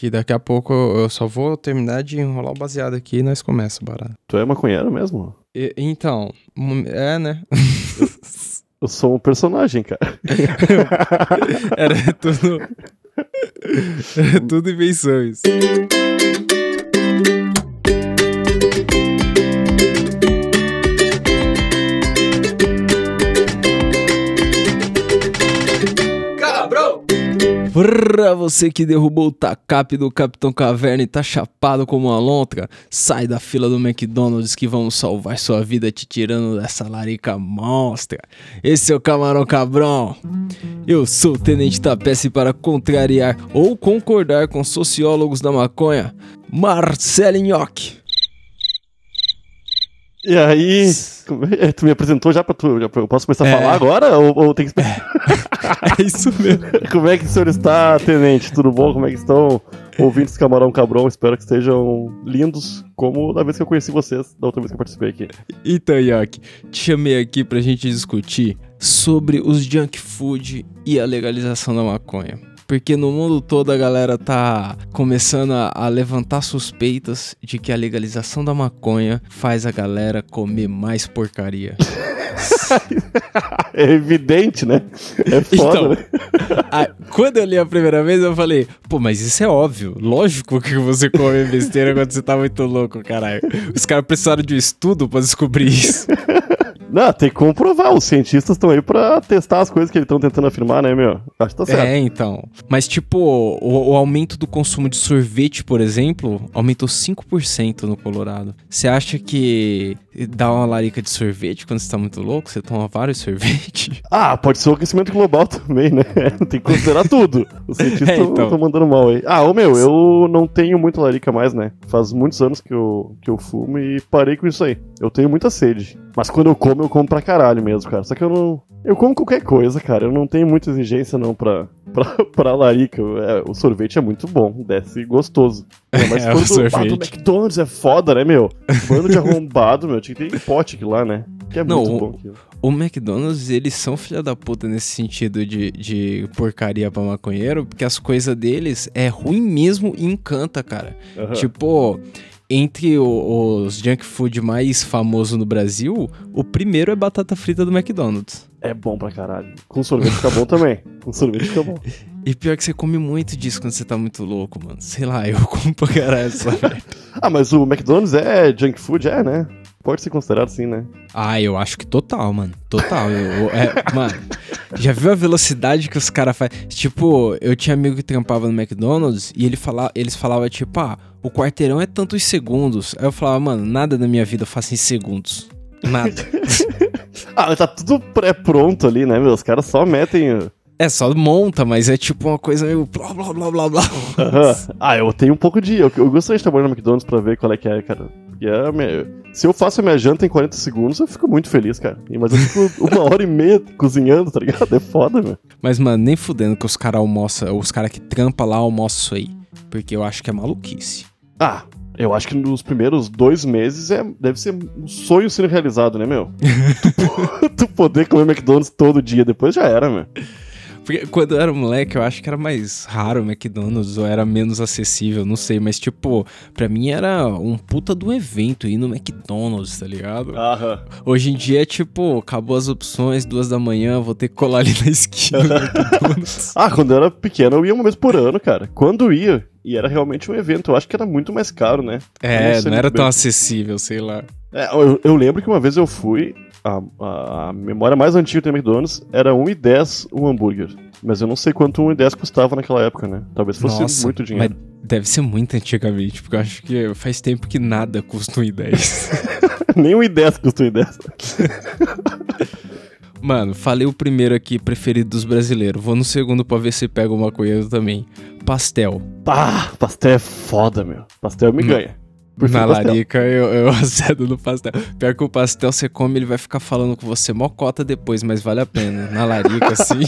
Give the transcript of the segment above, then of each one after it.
Que daqui a pouco eu só vou terminar de enrolar o baseado aqui e nós começa, barato. Tu é maconheiro mesmo? E- então, é, né? Eu sou um personagem, cara. Era tudo. Era tudo invenções. Pra você que derrubou o tacape do Capitão Caverna e tá chapado como uma lontra, sai da fila do McDonald's que vamos salvar sua vida te tirando dessa larica monstra. Esse é o Camarão Cabrão. Eu sou o Tenente Tapece para contrariar ou concordar com sociólogos da maconha, Marcelo Nhoque. E aí, é- tu me apresentou já pra tu? Já pra- eu posso começar a É. falar agora? Ou, ou tem que esperar? É isso mesmo. Como é que o senhor está, tenente? Tudo bom? Como é que estão ouvintes Camarão Cabrão? Espero que estejam lindos, como da vez que eu conheci vocês, da outra vez que eu participei aqui. Então, Nhoque, te chamei aqui pra gente discutir sobre os junk food e a legalização da maconha. Porque no mundo todo a galera tá começando a, a levantar suspeitas de que a legalização da maconha faz a galera comer mais porcaria. É evidente, né? É foda, Então, né? Ah, quando eu li a primeira vez, eu falei, pô, mas isso é óbvio. Lógico que você come besteira quando você tá muito louco, caralho. Os caras precisaram de um estudo pra descobrir isso. Não, tem que comprovar. Os cientistas estão aí pra testar as coisas que eles estão tentando afirmar, né, meu? Acho que tá certo. É, então. Mas, tipo, o, o aumento do consumo de sorvete, por exemplo, aumentou 5% no Colorado. Você acha que dá uma larica de sorvete quando você tá muito louco? Você toma vários sorvetes? Ah, pode ser o aquecimento global também, né? Tem que considerar tudo. Os cientistas É, estão então. mandando mal aí. Ah, ô meu, eu não tenho muita larica mais, né? Faz muitos anos que eu, que eu fumo e parei com isso aí. Eu tenho muita sede. Mas quando eu como, eu como pra caralho mesmo, cara. Só que eu não. Eu como qualquer coisa, cara. Eu não tenho muita exigência, não, pra, pra, pra larica. É, o sorvete é muito bom, desce gostoso. É, mas É, o quando ah, do sorvete. McDonald's é foda, né, meu? Bando de arrombado, meu. Tinha que ter pote aqui lá, né? Que é Não, muito o- bom aquilo. O McDonald's, eles são filha da puta nesse sentido de, de porcaria pra maconheiro, porque as coisas deles é ruim mesmo e encanta, cara. Aham. Tipo, entre o- os junk food mais famosos no Brasil, o primeiro é batata frita do McDonald's. É bom pra caralho. Com sorvete fica bom também. Com sorvete fica bom. E pior que você come muito disso quando você tá muito louco, mano. Sei lá, eu como pra caralho essa merda. Ah, mas o McDonald's é junk food? É, né? Pode ser considerado assim, né? Ah, eu acho que total, mano. Total. Eu, eu- é, mano, já viu a velocidade que os caras fazem? Tipo, eu tinha amigo que trampava no McDonald's e ele fala, eles falavam, tipo, ah, o quarteirão é tantos segundos. Aí eu falava, mano, nada na minha vida eu faço em segundos. Nada. Ah, mas tá tudo pré-pronto ali, né, meu? Os caras só metem. É, só monta, mas é tipo uma coisa meio blá blá blá blá blá. Ah, eu tenho um pouco de. Eu, eu gostaria de trabalhar no McDonald's pra ver qual é que é, cara. E é minha- Se eu faço a minha janta em 40 segundos, eu fico muito feliz, cara. Mas eu fico uma hora e meia cozinhando, tá ligado? É foda, meu. Mas, mano, nem fudendo que os caras almoçam, os caras que trampam lá almoçam isso aí. Porque eu acho que é maluquice. Ah, eu acho que nos primeiros dois meses é, deve ser um sonho sendo realizado, né, meu? tu, tu poder comer McDonald's todo dia, depois já era, meu. Porque quando eu era moleque, eu acho que era mais raro o McDonald's, ou era menos acessível, não sei. Mas, tipo, pra mim era um puta do evento ir no McDonald's, tá ligado? Aham. Hoje em dia é tipo, acabou as opções, duas da manhã, vou ter que colar ali na esquina do McDonald's. Ah, quando eu era pequeno eu ia uma vez por ano, cara. Quando ia, e era realmente um evento, eu acho que era muito mais caro, né? É, sei não era muito tão bem. acessível, sei lá. É, eu, eu lembro que uma vez eu fui, a, a- a memória mais antiga do McDonald's era 1,10 um hambúrguer. Mas eu não sei quanto 1,10 custava naquela época, né? Talvez fosse Nossa, muito dinheiro. Mas deve ser muito antigamente, porque eu acho que faz tempo que nada custa 1,10. Nem 1,10 custa 1,10. Mano, falei o primeiro aqui, preferido dos brasileiros. Vou no segundo pra ver se pega uma coisa também. Pastel. Pá, pastel é foda, meu. Pastel me Hum. ganha. Na larica eu, eu acedo no pastel. Pior que o pastel você come, ele vai ficar falando com você mocota depois, mas vale a pena. Na larica, sim.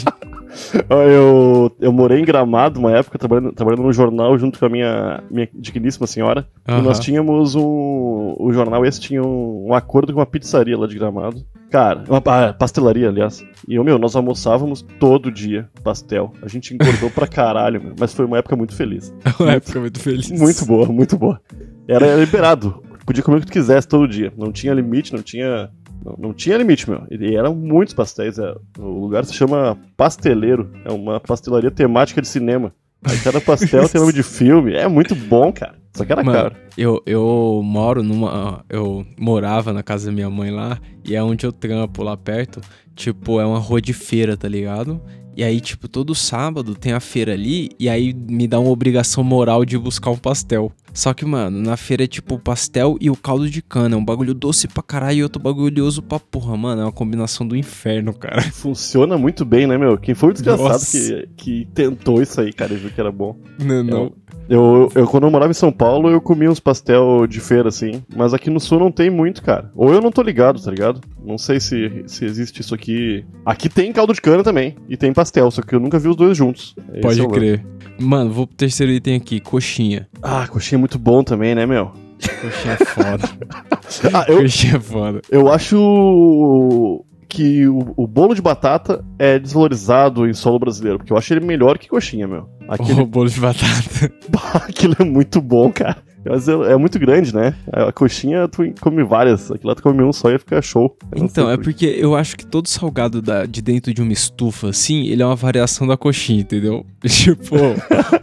Eu, eu morei em Gramado uma época, trabalhando, trabalhando no jornal junto com a minha, minha digníssima senhora. Aham. E nós tínhamos um. O jornal esse tinha um, um acordo com uma pizzaria lá de Gramado. Cara, uma ah, pastelaria, aliás. E, eu, meu, nós almoçávamos todo dia pastel. A gente engordou pra caralho, meu. Mas foi uma época muito feliz. É uma época muito feliz. Muito boa, muito boa. Era liberado. Podia comer o que tu quisesse todo dia. Não tinha limite, não tinha. Não, não tinha limite, meu. E eram muitos pastéis. é. O lugar se chama Pasteleiro. É uma pastelaria temática de cinema. Aí cada pastel tem nome de filme. É muito bom, cara. Só que era Mano, caro. eu, eu moro numa. Eu morava na casa da minha mãe lá, e é onde eu trampo lá perto. Tipo, é uma rua de feira, tá ligado? E aí, tipo, todo sábado tem a feira ali, e aí me dá uma obrigação moral de buscar um pastel. Só que, mano, na feira é tipo o pastel e o caldo de cana. É um bagulho doce pra caralho e outro bagulhoso pra porra, mano. É uma combinação do inferno, cara. Funciona muito bem, né, meu? Quem foi o desgraçado que, que tentou isso aí, cara, e viu que era bom. Não, não. Eu, eu, quando eu morava em São Paulo, eu comia uns pastel de feira, assim. Mas aqui no sul não tem muito, cara. Ou eu não tô ligado, tá ligado? Não sei se, se existe isso aqui. Aqui tem caldo de cana também. E tem pastel, só que eu nunca vi os dois juntos. Esse Pode é crer. Mano, vou pro terceiro item aqui, coxinha. Ah, coxinha é muito bom também, né, meu? Coxinha é foda. Ah, eu, Coxinha é foda. eu acho que o, o bolo de batata é desvalorizado em solo brasileiro, porque eu acho ele melhor que coxinha, meu. Aquele, O bolo de batata. aquilo é muito bom, cara. Mas é, é muito grande, né? A coxinha tu come várias, aquilo lá tu come um só e fica show. Não Então, é por- porque eu acho que todo salgado da- de dentro de uma estufa, assim, ele é uma variação da coxinha, entendeu? Tipo,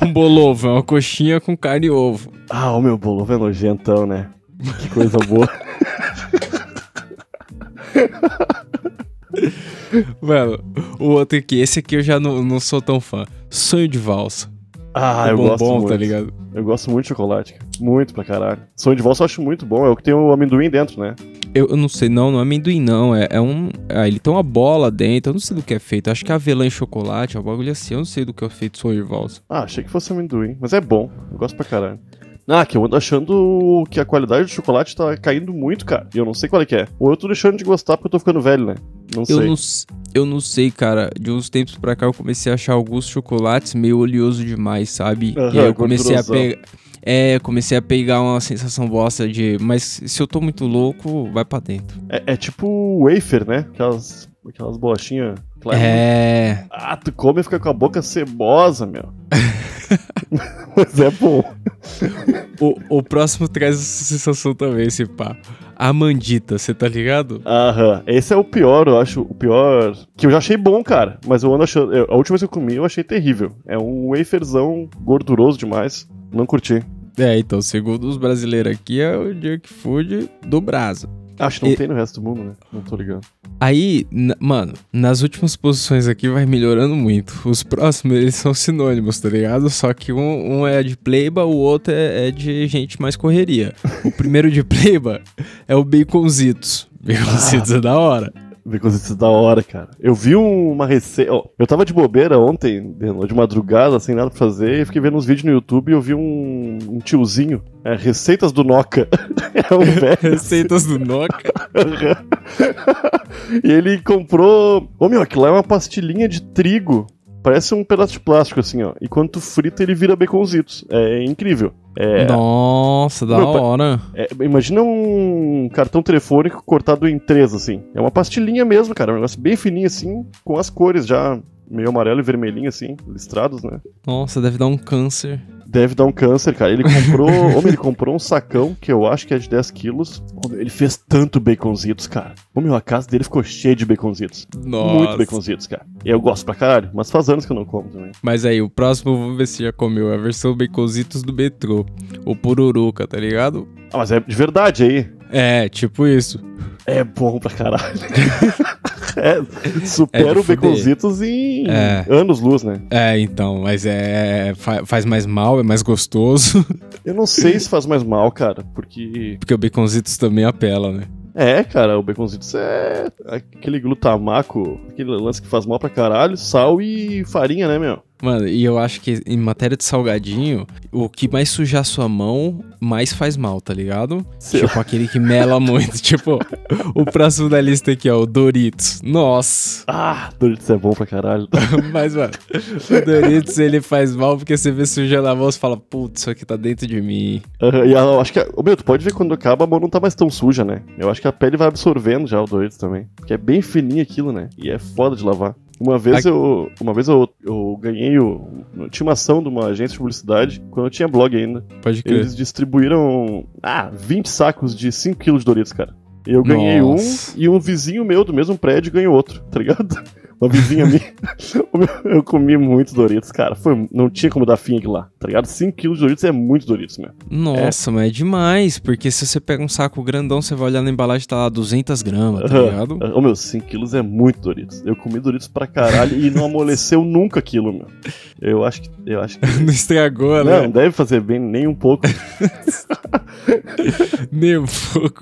um bolovo é uma coxinha com carne e ovo. Ah, o meu bolo é nojentão, né? Que coisa boa. Mano, o outro aqui, esse aqui eu já não, não sou tão fã. Sonho de valsa. Ah, O eu bombom, gosto muito. tá ligado? Eu gosto muito de chocolate, cara. Muito pra caralho. Sonho de valsa eu acho muito bom. É o que tem o amendoim dentro, né? Eu, eu não sei, não, não é amendoim, não. É, é um. ah, ele tem uma bola dentro, eu não sei do que é feito. Acho que é avelã e chocolate, é um bagulho assim. Eu não sei do que é feito sonho de valsa. Ah, achei que fosse amendoim. Mas é bom. Eu gosto pra caralho. Ah, que eu ando achando que a qualidade do chocolate tá caindo muito, cara. E eu não sei qual é que é. Ou eu tô deixando de gostar porque eu tô ficando velho, né? Não sei. Eu não, s- eu não sei, cara. De uns tempos pra cá eu comecei a achar alguns chocolates meio oleoso demais, sabe? Aham, e aí eu comecei a pegar. É, comecei a pegar uma sensação bosta de. Mas se eu tô muito louco, vai pra dentro. É, é tipo wafer, né? Aquelas, aquelas bolachinhas. Claras. É. Ah, tu come e fica com a boca cebosa, meu. Mas é bom. O, o próximo traz essa sensação também, esse pá. A mandita, você tá ligado? Aham. Esse é o pior, eu acho. O pior. Que eu já achei bom, cara. Mas eu ando achando. eu- A última vez que eu comi, eu achei terrível. É um waferzão gorduroso demais. Não curti. É, então, segundo os brasileiros aqui, é o junk food do Brasa. Acho que não E- tem no resto do mundo, né? Não tô ligado. Aí, mano, nas últimas posições aqui vai melhorando muito. Os próximos, eles são sinônimos, tá ligado? Só que um, um é de pleiba, o outro é, é de gente mais correria. O primeiro de pleiba é o baconzitos. Baconzitos é da hora. Baconzitos da hora, cara. Eu vi um- uma receita. eu tava de bobeira ontem, de madrugada, sem nada pra fazer, e fiquei vendo uns vídeos no YouTube e eu vi um, um tiozinho. É, receitas do Noca. é um velho. Receitas do Noca. e ele comprou. Ô meu, aquilo lá é uma pastilhinha de trigo. Parece um pedaço de plástico, assim, ó. E quando tu frita, ele vira baconzitos. É incrível. É, Nossa, da Meu, hora. é, imagina um cartão telefônico cortado em três, assim. É uma pastilhinha mesmo, cara. Um negócio bem fininho, assim, com as cores já meio amarelo e vermelhinho, assim, listrados, né? Nossa, deve dar um câncer. Deve dar um câncer, cara. Ele comprou. Homem, ele comprou um sacão que eu acho que é de 10 quilos. Ele fez tanto baconzitos, cara. Meu, a casa dele ficou cheia de baconzitos. Nossa. Muito baconzitos, cara. E eu gosto pra caralho, mas faz anos que eu não como também. Mas aí, o próximo, vamos ver se já comeu. É a versão baconzitos do metrô. O pururuca, tá ligado? Ah, mas é de verdade aí. É, tipo isso. É bom pra caralho. é, supera É o baconzitos em É. anos luz, né? É, então, mas é. fa- faz mais mal, é mais gostoso. Eu não sei se faz mais mal, cara, porque. Porque o baconzitos também apela, né? É, cara, o baconzitos é aquele glutamaco, aquele lance que faz mal pra caralho, sal e farinha, né, meu? Mano, e eu acho que em matéria de salgadinho, o que mais suja a sua mão, mais faz mal, tá ligado? Sim. Tipo aquele que mela muito. tipo, o próximo da lista aqui, ó, o Doritos. Nossa. Ah, Doritos é bom pra caralho. Mas, mano, o Doritos ele faz mal porque você vê suja na mão e fala, putz, isso aqui tá dentro de mim. Aham, e eu acho que. Ô, meu, tu pode ver quando acaba a mão não tá mais tão suja, né? Eu acho que a pele vai absorvendo já o Doritos também. Porque é bem fininho aquilo, né? E é foda de lavar. Uma vez Aqui- eu. Uma vez eu, eu ganhei o. Tinha uma ação de uma agência de publicidade, quando eu tinha blog ainda. Pode crer. Eles distribuíram. Ah, 20 sacos de 5kg de Doritos, cara. Eu ganhei Nossa. um e um vizinho meu do mesmo prédio ganhou outro, tá ligado? Uma vizinha minha. eu comi muito Doritos, cara. Foi, não tinha como dar fim aqui lá, tá ligado? 5kg de Doritos é muito Doritos, meu. Nossa, mas é demais, porque se você pega um saco grandão, você vai olhar na embalagem, tá lá 200 gramas, tá ligado? Ô meu, 5kg é muito Doritos. Eu comi Doritos pra caralho e não amoleceu nunca aquilo, meu. Eu acho que. Eu acho que. Não estragou, Não, né? não deve fazer bem nem um pouco. Nem um pouco.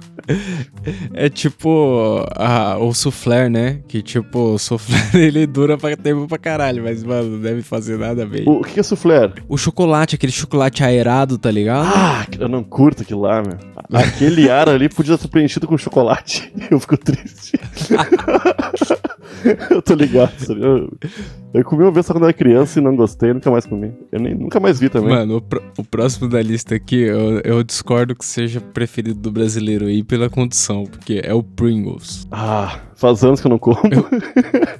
É tipo a, o soufflé, né? Que tipo, o soufflé ele dura pra tempo pra caralho, mas, mano, não deve fazer nada bem. O que é soufflé? O chocolate, aquele chocolate aerado, tá ligado? Ah, eu não curto aquilo lá, meu. Aquele ar ali podia ser preenchido com chocolate. Eu fico triste. eu tô ligado. sabe? Eu, eu comi uma vez só quando eu era criança e não gostei, nunca mais comi. Eu nem, nunca mais vi também. Mano, o, pró- o próximo da lista aqui, eu, eu discordo que seja preferido do brasileiro aí pela condição, porque é o Pringles. Ah, faz anos que eu não como.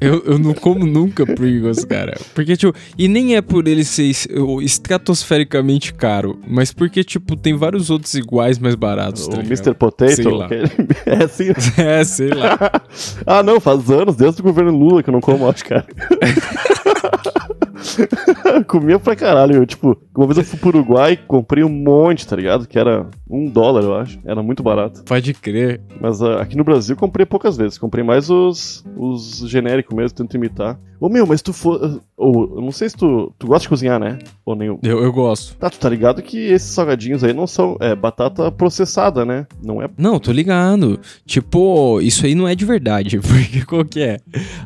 Eu, eu não como nunca Pringles, cara. Porque, tipo, e nem é por ele ser estratosfericamente caro, mas porque, tipo, tem vários outros iguais mais baratos, o tá Mr. Potato. Sei lá. É assim. É, sei lá. ah, não, faz anos, desde o governo Lula que eu não como, acho, cara. Comia pra caralho. Eu, tipo, uma vez eu fui pro Uruguai, comprei um monte, tá ligado? Que era um dólar, eu acho. Era muito barato. Pode crer. Mas ah, aqui no Brasil eu comprei poucas vezes. Comprei mais os, os genéricos mesmo, tento imitar. Ô meu, mas tu for. Ou, eu não sei se tu, tu gosta de cozinhar, né? Ou nenhum. Eu, eu gosto. Tá, tu tá ligado que esses salgadinhos aí não são. É batata processada, né? Não é. Não, tô ligado. Tipo, isso aí não é de verdade, porque qual que é?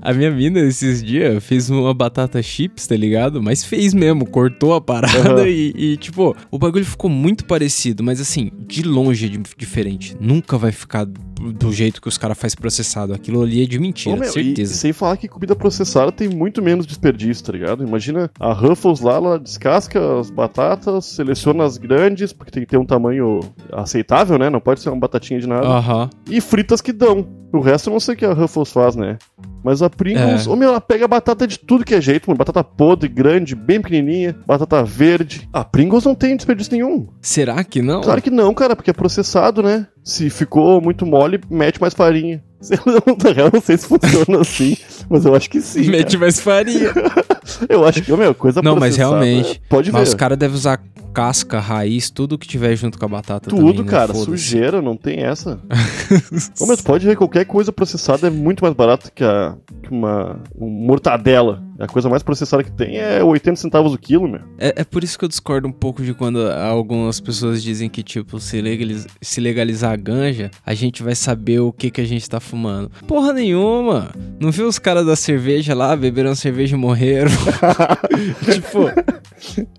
A minha mina esses dias fez uma batata chips, tá ligado? Mas fez mesmo, cortou a parada Aham. e, e, tipo, o bagulho ficou muito parecido, mas assim, de longe é di- diferente. Nunca vai ficar do jeito que os caras fazem processado. Aquilo ali é de mentira, Ô, meu, certeza. E, sem falar que comida processada tem muito menos desperdício, tá ligado? Imagina a Ruffles lá, ela descasca as batatas, seleciona as grandes, porque tem que ter um tamanho aceitável, né? Não pode ser uma batatinha de nada. Aham. E fritas que dão. O resto eu não sei o que a Ruffles faz, né? Mas a Pringles, É. ô meu, ela pega batata de tudo que é jeito, mano. Batata podre, grande, bem pequenininha, batata verde. A Pringles não tem desperdício nenhum. Será que não? Claro que não, cara, porque é processado, né? Se ficou muito mole, mete mais farinha. Na real, não sei se funciona assim, mas eu acho que sim. Mete mais farinha. cara. Eu acho que, ô, meu, coisa Não, mas realmente. Pode Mas os ver. caras devem usar casca, raiz, tudo que tiver junto com a batata Tudo, também, né? cara, sujeira, não tem essa. Ô, mas pode ver qualquer coisa processada é muito mais barato que, a, que uma um mortadela. A coisa mais processada que tem é 80 centavos o quilo, meu. É, é por isso que eu discordo um pouco de quando algumas pessoas dizem que, tipo, se, legaliz- se legalizar a ganja, a gente vai saber o que, que a gente tá fumando. Porra nenhuma! Não viu os caras da cerveja lá, beberam cerveja e morreram? tipo.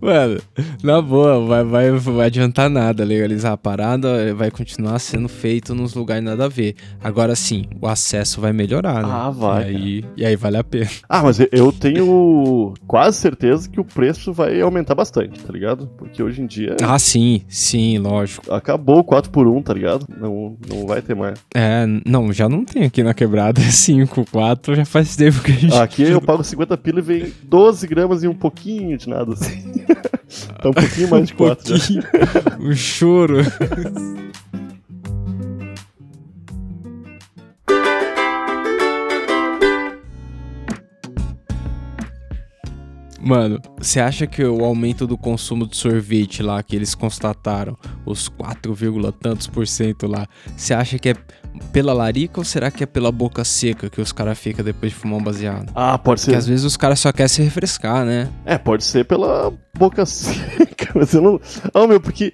Mano, na boa, vai, vai, vai adiantar nada legalizar a parada, vai continuar sendo feito nos lugares nada a ver. Agora sim, o acesso vai melhorar, né? Ah, vai, E aí, e aí vale a pena. Ah, mas eu- tenho quase certeza que o preço vai aumentar bastante, tá ligado? Porque hoje em dia Ah, sim, sim, lógico. acabou o 4x1, tá ligado? Não, não vai ter mais. É, não, já não tem aqui na quebrada, é 5, 4, já faz tempo que a gente. Aqui eu pago 50 pila e vem 12 gramas e um pouquinho de nada assim. Tá um pouquinho mais de 4 já. pouquinho. um choro. Mano, você acha que o aumento do consumo de sorvete lá, que eles constataram, os 4, vírgula tantos por cento lá, você acha que é pela larica ou será que é pela boca seca que os caras ficam depois de fumar um baseado? Ah, pode Porque ser. às vezes os caras só querem se refrescar, né? É, pode ser pela boca seca, mas eu não. Ah, meu, porque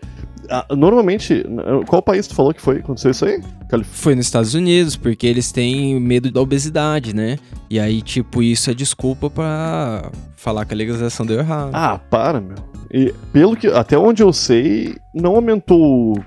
ah, normalmente, qual país tu falou que foi? Aconteceu isso aí? Calif foi nos Estados Unidos, porque eles têm medo da obesidade, né? E aí, tipo, isso é desculpa pra falar que a legalização deu errado. Ah, para, meu. E pelo que. Até onde eu sei, não aumentou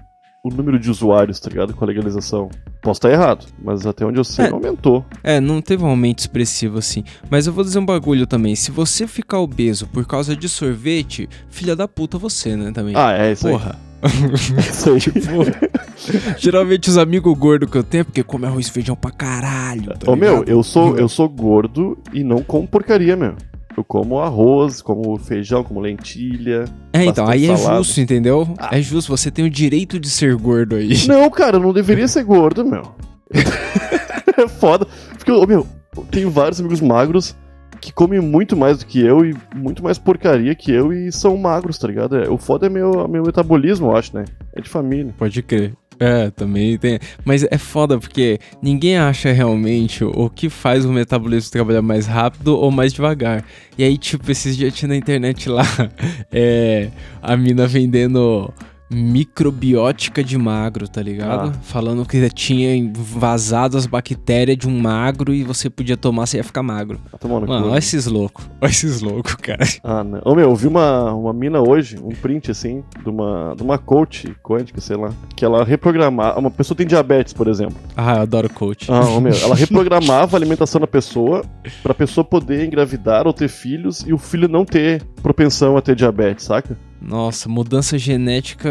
o número de usuários, tá ligado? Com a legalização. Posso estar errado, mas até onde eu sei, é, aumentou. É, não teve um aumento expressivo assim. Mas eu vou dizer um bagulho também. Se você ficar obeso por causa de sorvete, filha da puta você, né? Também. Ah, é isso Porra. aí. Isso aí. tipo, geralmente os amigos gordos que eu tenho porque come arroz e feijão pra caralho. Tá Ô meu, eu sou, eu sou gordo e não como porcaria, meu. Eu como arroz, como feijão, como lentilha. É, então, aí é salada. é justo, entendeu? Ah. É justo, você tem o direito de ser gordo aí. Não, cara, eu não deveria ser gordo, meu. é foda. Porque, meu, eu tenho vários amigos magros que comem muito mais do que eu e muito mais porcaria que eu e são magros, tá ligado? É, o foda é meu, meu metabolismo, eu acho, né? É de família. Pode crer. É, também tem. Mas é foda porque ninguém acha realmente o que faz o metabolismo trabalhar mais rápido ou mais devagar. E aí, tipo, esses dias tinha na internet lá é, a mina vendendo microbiótica de magro, tá ligado? Ah. Falando que tinha vazado as bactérias de um magro e você podia tomar, você ia ficar magro. Tá Mano, olha esses loucos. Olha esses loucos, cara. Ah, não. Ô, meu, eu vi uma, uma mina hoje, um print, assim, de uma, de uma coach quântica, sei lá, que ela reprogramava... Uma pessoa tem diabetes, por exemplo. Ah, eu adoro coach. Ah, ô, meu, ela reprogramava a alimentação da pessoa pra pessoa poder engravidar ou ter filhos e o filho não ter propensão a ter diabetes, saca? Nossa, mudança genética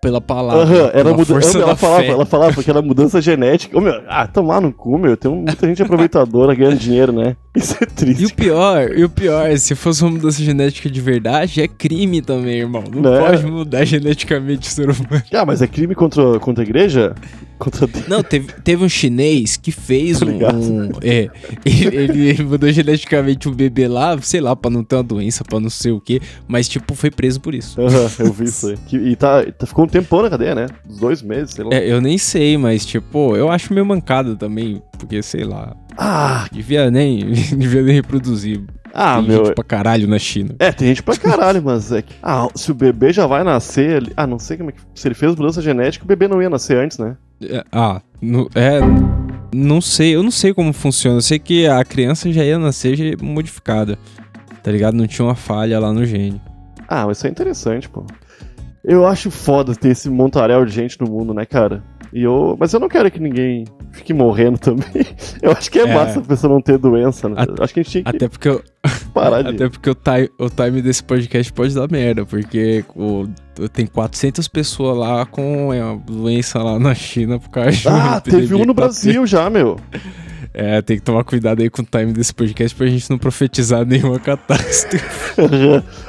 pela palavra. Uhum, era mudança. Ela falava, fé. ela falava que era mudança genética. Ô, meu, ah, tomar no cu, meu. Tem muita gente aproveitadora ganhando dinheiro, né? Isso é triste. E o pior, e o pior, se fosse uma mudança genética de verdade, é crime também, irmão. Não, Não né? pode mudar geneticamente o ser humano. Ah, mas é crime contra, contra a igreja? Contra... Não, teve, teve um chinês que fez um. um é, ele, ele mudou geneticamente um bebê lá, sei lá, pra não ter uma doença, pra não sei o quê, mas, tipo, foi preso por isso. Uhum, eu vi isso aí. e tá, tá, ficou um tempão na cadeia, né? Uns dois meses, sei lá. É, eu nem sei, mas, tipo, eu acho meio mancado também, porque, sei lá. Ah! Devia nem, devia nem reproduzir. Ah, tem meu. Gente pra caralho na China. É, tem gente pra caralho, mas é que. Ah, se o bebê já vai nascer. ali. Ah, não sei como é que. Se ele fez mudança genética, o bebê não ia nascer antes, né? É, ah, no, é. Não sei, eu não sei como funciona. Eu sei que a criança já ia nascer modificada. Tá ligado? Não tinha uma falha lá no gene. Ah, mas isso é interessante, pô. Eu acho foda ter esse montaréu de gente no mundo, né, cara? E eu, mas eu não quero que ninguém fique morrendo também. Eu acho que é, é. massa a pessoa não ter doença, né? Acho que a gente tinha que Até porque eu, parar de... Até porque o time, o time desse podcast pode dar merda, porque o, tem 400 pessoas lá com a doença lá na China por causa de Ah, teve um no Brasil já, meu. É, tem que tomar cuidado aí com o time desse podcast pra gente não profetizar nenhuma catástrofe.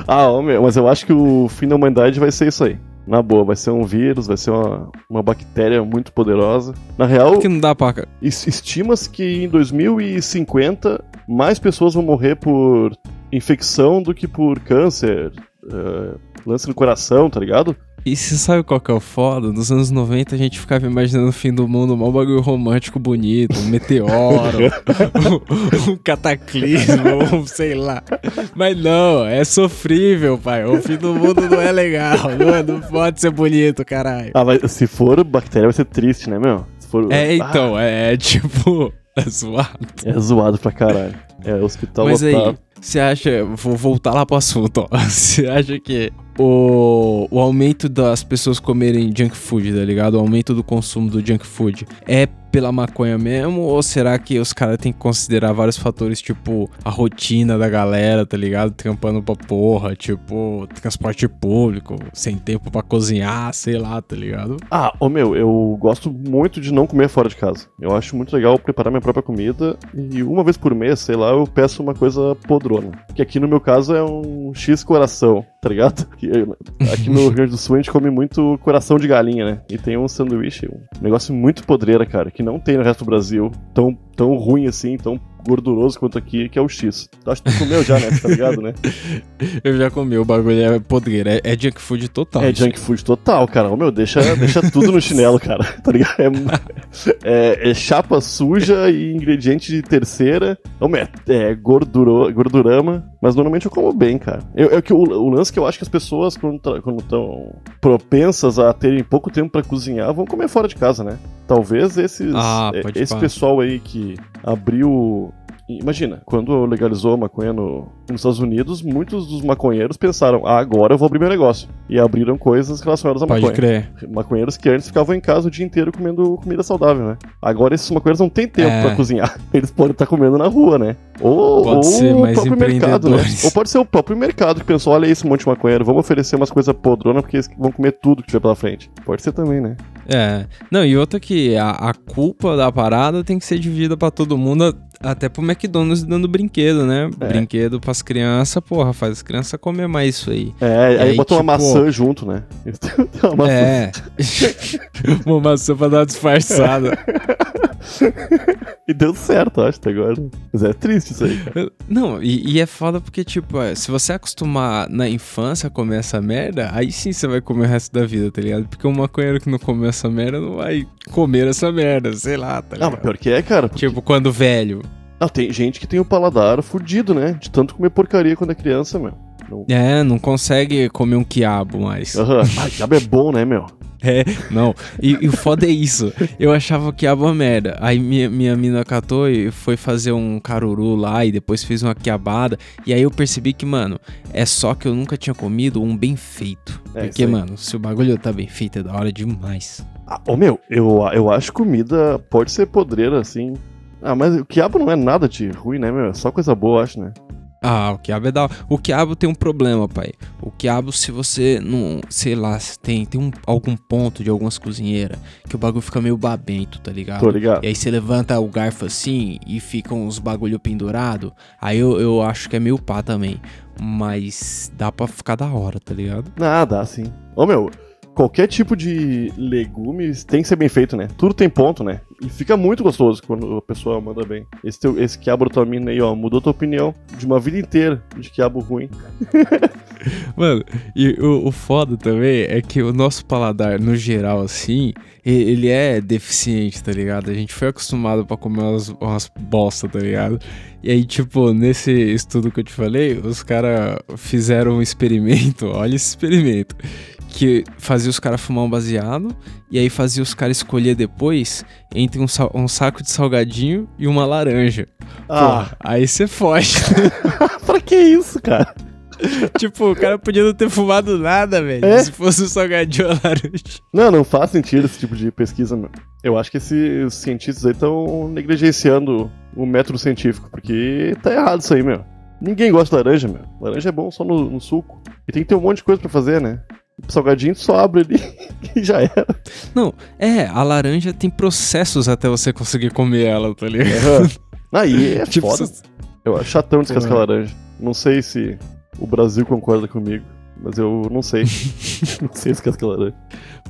ah, meu, mas eu acho que o fim da humanidade vai ser isso aí. Na boa, vai ser um vírus, vai ser uma, uma bactéria muito poderosa. Na real, que não dá pra... estima-se que em 2050 mais pessoas vão morrer por infecção do que por câncer, uh, lance no coração, tá ligado? E você sabe qual que é o foda? Nos anos 90 a gente ficava imaginando o fim do mundo, um bagulho romântico bonito, um meteoro, um, um cataclismo, um sei lá. Mas não, é sofrível, pai. O fim do mundo não é legal, não, é, não pode ser bonito, caralho. Ah, mas se for bactéria vai ser triste, né, meu? For... É, então, ah. é, é tipo... É zoado. É zoado pra caralho. É hospital Mas lotado. aí, você acha... Vou voltar lá pro assunto, ó. Você acha que o, o aumento das pessoas comerem junk food, tá ligado? O aumento do consumo do junk food é pela maconha mesmo? Ou será que os caras têm que considerar vários fatores, tipo a rotina da galera, tá ligado? Trampando pra porra, tipo transporte público, sem tempo para cozinhar, sei lá, tá ligado? Ah, ô meu, eu gosto muito de não comer fora de casa. Eu acho muito legal preparar minha própria comida e uma vez por mês, sei lá, eu peço uma coisa podrona. Que aqui no meu caso é um X coração, tá ligado? Aqui no Rio Grande do Sul a gente come muito coração de galinha, né? E tem um sanduíche, um negócio muito podreira, cara, que não tem no resto do Brasil. Tão, tão ruim assim, tão gorduroso quanto aqui, que é o X. Tu acha que tu comeu já, né? Tá ligado, né? Eu já comi, o bagulho é podreiro. É, é junk food total. É junk food total, cara. Ô, meu, deixa, deixa tudo no chinelo, cara. Tá ligado? É, é, é chapa suja e ingrediente de terceira. Ô, meu, é gorduro, gordurama. Mas normalmente eu como bem, cara. Eu, é que o, o lance que eu acho que as pessoas, quando estão propensas a terem pouco tempo para cozinhar, vão comer fora de casa, né? Talvez esses, Ah, é, pode esse pessoal aí que abriu. Imagina, quando legalizou a maconha no, nos Estados Unidos, muitos dos maconheiros pensaram: ah, agora eu vou abrir meu negócio. E abriram coisas relacionadas à Pode maconha. crer. Maconheiros que antes ficavam em casa o dia inteiro comendo comida saudável, né? Agora esses maconheiros não têm tempo É. pra cozinhar. Eles podem estar comendo na rua, né? Ou, Pode ou ser o próprio mercado, né? Ou pode ser o próprio mercado que pensou: olha esse monte de maconheiro, vamos oferecer umas coisas podrona porque eles vão comer tudo que tiver pela frente. Pode ser também, né? É. Não, e outra que a, a culpa da parada tem que ser dividida pra todo mundo, até pro McDonald's dando brinquedo, né? É. Brinquedo pras crianças, porra, faz as crianças comer mais isso aí. É, aí, aí, botou uma tipo- maçã junto, né? Uma maçã. É. Uma maçã pra dar uma disfarçada. E deu certo, acho, até agora. Mas é triste isso aí, cara. Não, e, e é foda porque, tipo, é, se você acostumar na infância a comer essa merda, aí sim você vai comer o resto da vida, tá ligado? Porque um maconheiro que não comeu essa merda não vai comer essa merda, sei lá, tá Ah, ligado? mas pior que é, cara. Tipo, quando velho. Ah, tem gente que tem o paladar fudido, né? De tanto comer porcaria quando é criança, meu. Não... É, não consegue comer um quiabo mais. Aham. Ah, diabo é bom, né, meu? É, não. E, e o foda é isso. Eu achava quiabo uma merda. Aí minha, minha mina catou e foi fazer um caruru lá e depois fez uma quiabada. E aí eu percebi que, mano, é só que eu nunca tinha comido um bem feito. É, Porque, mano, se o bagulho tá bem feito, é da hora demais. Ah, ô, meu, eu, eu acho comida pode ser podreira, assim. Ah, mas o quiabo não é nada de ruim, né, meu? É só coisa boa, acho, né? Ah, o quiabo é da. O quiabo tem um problema, pai. O quiabo, se você não, sei lá, se tem, tem um, algum ponto de algumas cozinheiras que o bagulho fica meio babento, tá ligado? Tô ligado. E aí você levanta o garfo assim e ficam uns bagulho pendurado. Aí eu, eu acho que é meio pá também. Mas dá pra ficar da hora, tá ligado? Nada, assim. Ô, meu, qualquer tipo de legumes tem que ser bem feito, né? Tudo tem ponto, né? E fica muito gostoso quando a pessoa manda bem. Esse, teu, esse quiabo aí, ó, mudou tua opinião de uma vida inteira de quiabo ruim. Mano, e o, o foda também é que o nosso paladar, no geral, assim, ele é deficiente, tá ligado? A gente foi acostumado pra comer umas, umas bosta, tá ligado? E aí, tipo, nesse estudo que eu te falei, os caras fizeram um experimento, olha esse experimento, que fazia os caras fumar um baseado, e aí fazia os caras escolher depois entre um, sa- um saco de salgadinho e uma laranja. Ah, Pô, aí você foge. pra que isso, cara? tipo, o cara podia não ter fumado nada, velho. É? Se fosse o salgadinho ou a laranja. Não, não faz sentido esse tipo de pesquisa, meu. Eu acho que esses cientistas aí estão negligenciando o método científico, porque tá errado isso aí, meu. Ninguém gosta de laranja, meu. Laranja é bom só no, no suco. E tem que ter um monte de coisa pra fazer, né? Salgadinho só abre ali e já era. Não, é, a laranja tem processos até você conseguir comer ela, tá ligado? Aí é Tipo, foda. você- Eu acho chatão descascar Porra. laranja. Não sei se o Brasil concorda comigo, mas eu não sei. não sei descascar laranja.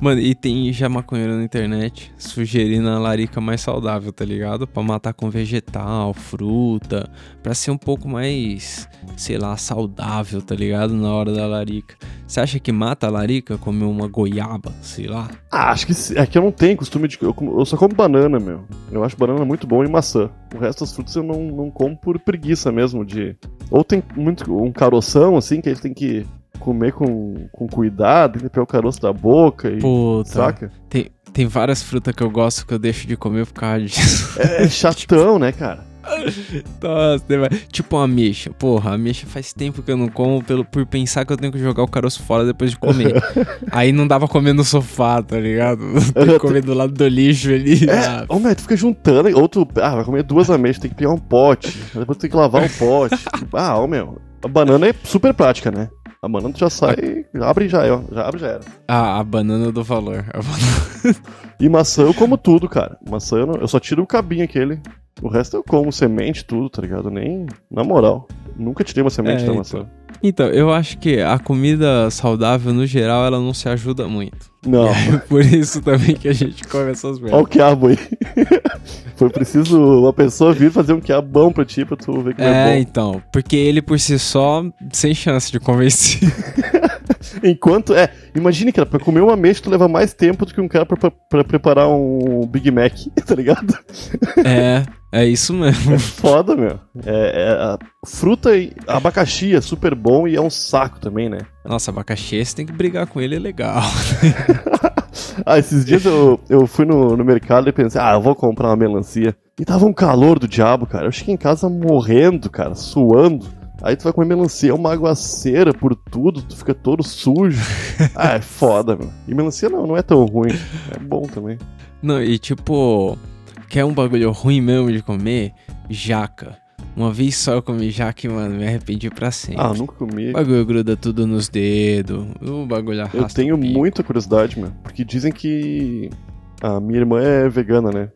Mano, e tem já maconheiro na internet sugerindo a larica mais saudável, tá ligado? Pra matar com vegetal, fruta, pra ser um pouco mais, sei lá, saudável, tá ligado? Na hora da larica. Você acha que mata a larica comer uma goiaba, sei lá? Ah, acho que é que eu não tenho costume de. Eu, eu só como banana, meu. Eu acho banana muito bom e maçã. O resto das frutas eu não, não como por preguiça mesmo de. Ou tem muito um caroção, assim, que gente tem que comer com, com cuidado, tem que pegar o caroço da boca e. Puta. Saca? Tem, tem várias frutas que eu gosto que eu deixo de comer por causa disso. É chatão, né, cara? Nossa, vai- tipo uma ameixa. Porra, a ameixa faz tempo que eu não como pelo, por pensar que eu tenho que jogar o caroço fora depois de comer. Aí não dava pra comer no sofá, tá ligado? Tem que comer do lado do lixo ali. É, Ah, ô, meu, tu fica juntando, ou tu, ah, vai comer duas ameixas, tem que pegar um pote, depois tem que lavar o pote. ah, ô, meu, a banana é super prática, né? A banana tu já sai, abre e já é, ó, já abre já era. Ah, a banana do valor. Banana- E maçã eu como tudo, cara. Maçã eu, não- eu só tiro o cabinho aquele. O resto eu como semente, tudo, tá ligado? Nem. Na moral. Nunca tirei uma semente É, da então. maçã. Então, eu acho que a comida saudável, no geral, ela não se ajuda muito. Não. Por isso também que a gente come essas Olha o merdas. quiabo aí. Foi preciso uma pessoa vir fazer um quiabão pra ti pra tu ver que é, É, bom. então. Porque ele por si só, sem chance de convencer. Enquanto, é, imagine, cara, pra comer uma ameixa tu leva mais tempo do que um cara pra, pra- pra preparar um Big Mac, tá ligado? é, é isso mesmo. Foda, meu. É, é, fruta e abacaxi é super bom e é um saco também, né? Nossa, abacaxi, você tem que brigar com ele, é legal. Ah, esses dias eu, eu fui no, no mercado e pensei, ah, eu vou comprar uma melancia. E tava um calor do diabo, cara. Eu cheguei em casa morrendo, cara, suando. Aí tu vai comer melancia, é uma aguaceira por tudo, tu fica todo sujo. Ah, é foda, meu. E melancia não, não é tão ruim. É bom também. Não, e tipo, quer um bagulho ruim mesmo de comer? Jaca. Uma vez só eu comi jaca e, mano, me arrependi pra sempre. Ah, nunca comi. O bagulho gruda tudo nos dedos. O bagulho arrasta Eu tenho muita curiosidade, meu. Porque dizem que a minha irmã é vegana, né?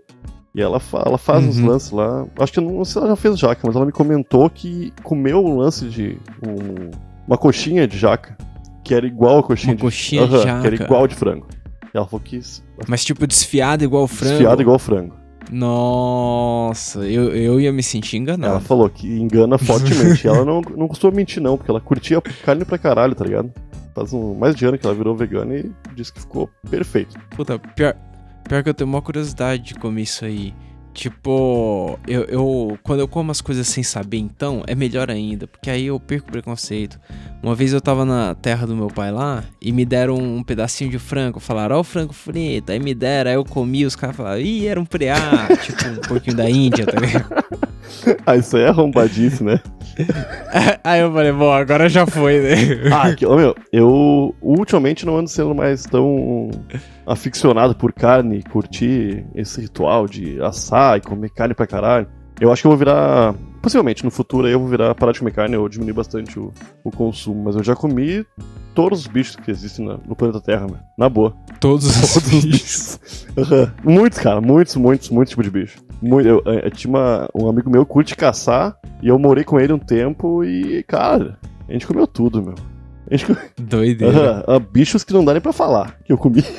E ela, fa- ela faz uns Uhum. lances lá. Acho que eu não, não sei se ela já fez jaca, mas ela me comentou que comeu um lance de. um- uma coxinha de jaca. Que era igual a coxinha Uma de coxinha de Aham, jaca. Que era igual de frango. E ela falou que Mas tipo, desfiado igual frango. desfiado igual frango. Nossa, eu, eu ia me sentir Ela enganado. falou que engana fortemente. ela não, não costuma mentir, não, porque ela curtia carne pra caralho, tá ligado? Faz um, mais de ano que ela virou vegana e disse que ficou perfeito. Puta, pior, pior que eu tenho uma curiosidade de comer isso aí. Tipo, eu, eu. Quando eu como as coisas sem saber, então, é melhor ainda. Porque aí eu perco o preconceito. Uma vez eu tava na terra do meu pai lá e me deram um pedacinho de frango. Falaram, ó, o frango frito. Aí me deram, aí eu comi, os caras falaram, ih, era um preá. tipo, um pouquinho da Índia, tá ligado? Ah, isso aí é arrombadice, né? aí eu falei, bom, agora já foi, né? Ah, que, meu, eu ultimamente não ando sendo mais tão aficionado por carne, curtir esse ritual de assar e comer carne pra caralho. Eu acho que eu vou virar. Possivelmente no futuro aí eu vou virar parar de comer carne ou diminuir bastante o, o consumo. Mas eu já comi todos os bichos que existem na- no planeta Terra, meu. Na boa. Todos os Todos os bichos. Aham. Muitos, cara. Muitos, muitos, muitos tipos de bicho. Muito, eu, eu tinha uma- um amigo meu curte caçar e eu morei com ele um tempo e, cara, a gente comeu tudo, meu. A gente. Doideira. Aham, ah, bichos que não dá nem pra falar que eu comi.